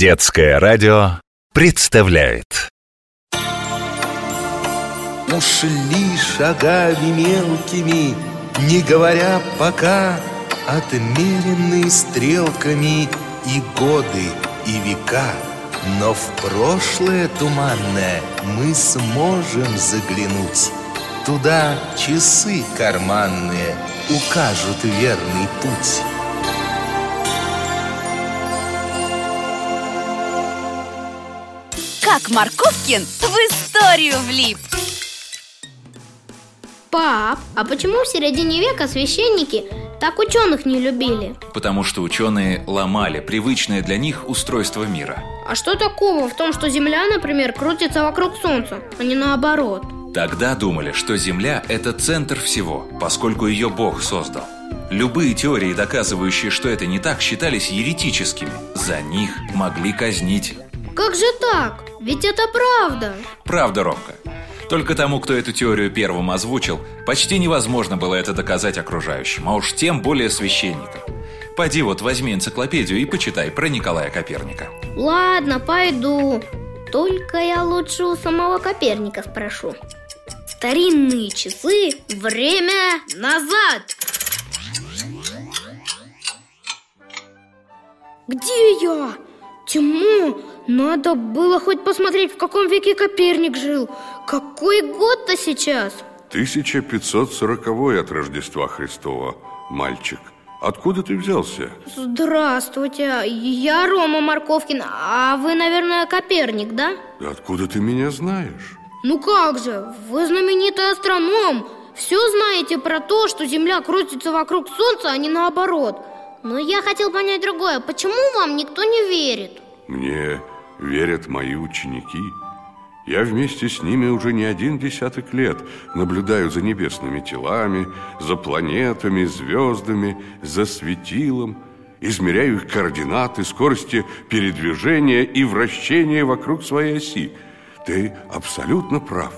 Детское радио представляет. Ушли шагами мелкими, не говоря пока Отмеренные стрелками и годы, и века. Но в прошлое туманное мы сможем заглянуть. Туда часы карманные укажут верный путь Как Марковкин в историю влип Пап, а почему в середине века священники так ученых не любили? Потому что ученые ломали привычное для них устройство мира. А что такого в том, что Земля, например, крутится вокруг Солнца, а не наоборот? Тогда думали, что Земля – это центр всего, поскольку ее Бог создал. Любые теории, доказывающие, что это не так, считались еретическими. За них могли казнить. Как же так? Ведь это правда Правда, Ромка. Только тому, кто эту теорию первым озвучил, почти невозможно было это доказать окружающим, а уж тем более священникам. Пойди вот возьми энциклопедию и почитай про Николая Коперника. Ладно, пойду Только я лучше у самого Коперника спрошу Старинные часы, время назад Где я? Тиму, надо было хоть посмотреть, в каком веке Коперник жил Какой год-то сейчас? 1540 от Рождества Христова, мальчик. Откуда ты взялся? Здравствуйте, я Рома Марковкин, а вы, наверное, Коперник, да? Откуда ты меня знаешь? Ну как же, вы знаменитый астроном Все знаете про то, что Земля крутится вокруг Солнца, а не наоборот Но я хотел понять другое Почему вам никто не верит? Мне верят мои ученики. Я вместе с ними уже не один десяток лет наблюдаю за небесными телами, за планетами, звездами, за светилом, измеряю их координаты, скорости передвижения и вращения вокруг своей оси. Ты абсолютно прав.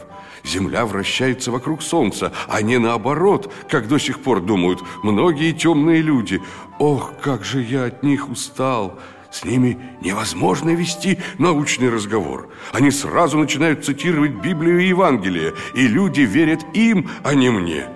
Земля вращается вокруг Солнца, а не наоборот, как до сих пор думают многие темные люди. Ох, как же я от них устал! С ними невозможно вести научный разговор. Они сразу начинают цитировать Библию и Евангелие, и люди верят им, а не мне.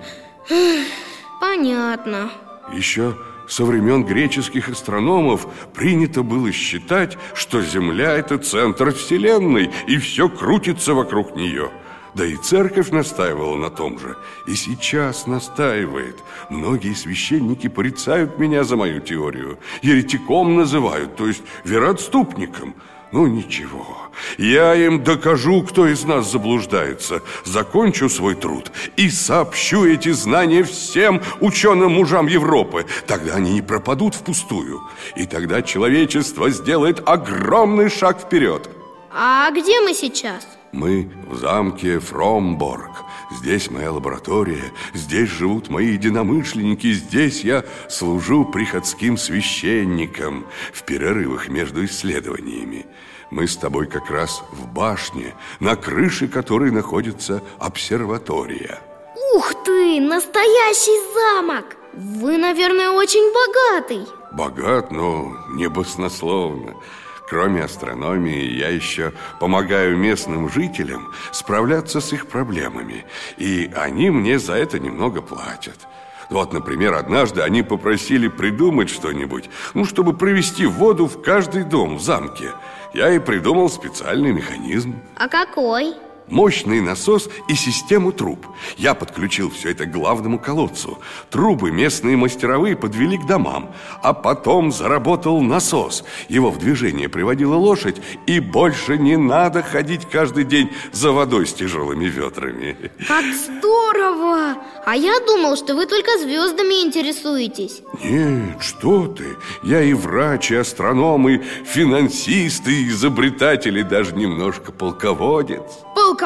Понятно Еще со времен греческих астрономов принято было считать, что Земля – это центр Вселенной, и все крутится вокруг нее. Да и церковь настаивала на том же, и сейчас настаивает. Многие священники порицают меня за мою теорию, еретиком называют, то есть вероотступником. Ну ничего, я им докажу, кто из нас заблуждается, закончу свой труд и сообщу эти знания всем ученым мужам Европы. Тогда они не пропадут впустую, и тогда человечество сделает огромный шаг вперед. А где мы сейчас? Мы в замке Фромборг. Здесь моя лаборатория, здесь живут мои единомышленники, здесь я служу приходским священником в перерывах между исследованиями. Мы с тобой как раз в башне, на крыше которой находится обсерватория. Ух ты, настоящий замок! Вы, наверное, очень богатый Богат, но не баснословно. Кроме астрономии, я еще помогаю местным жителям справляться с их проблемами. И они мне за это немного платят. Вот, например, однажды они попросили придумать что-нибудь, ну, чтобы провести воду в каждый дом в замке. Я и придумал специальный механизм. А какой? Мощный насос и систему труб. Я подключил все это к главному колодцу. Трубы местные мастеровые подвели к домам А потом заработал насос. Его в движение приводила лошадь И больше не надо ходить каждый день за водой с тяжелыми ведрами Как здорово! А я думал, что вы только звездами интересуетесь. Нет, что ты! Я и врач, и астроном, и финансист, и изобретатель, и даже немножко полководец. Полководец?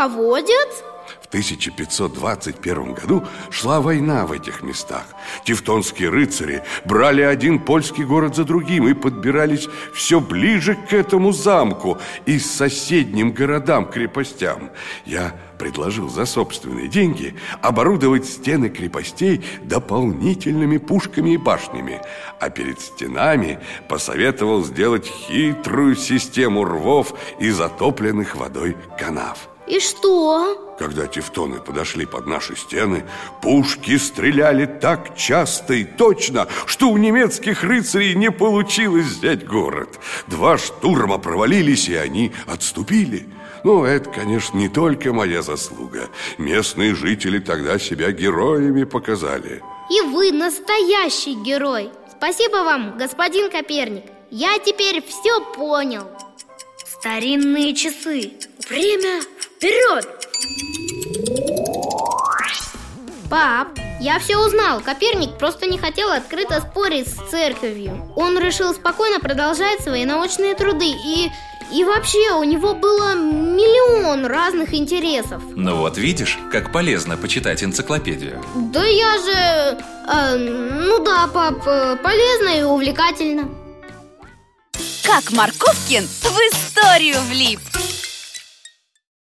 В 1521 году шла война в этих местах. Тевтонские рыцари брали один польский город за другим и подбирались все ближе к этому замку и соседним городам-крепостям. Я предложил за собственные деньги оборудовать стены крепостей дополнительными пушками и башнями, а перед стенами посоветовал сделать хитрую систему рвов и затопленных водой канав. И что? Когда тевтоны подошли под наши стены, пушки стреляли так часто и точно, что у немецких рыцарей не получилось взять город. Два штурма провалились, и они отступили. Но это, конечно, не только моя заслуга. Местные жители тогда себя героями показали. И вы настоящий герой Спасибо вам, господин Коперник Я теперь все понял Старинные часы Время вперед! Пап, я все узнал. Коперник просто не хотел открыто спорить с церковью. Он решил спокойно продолжать свои научные труды и... И вообще, у него было миллион разных интересов Ну вот видишь, как полезно почитать энциклопедию Да я же... э, ну да, пап, э, полезно и увлекательно Как Марковкин в историю влип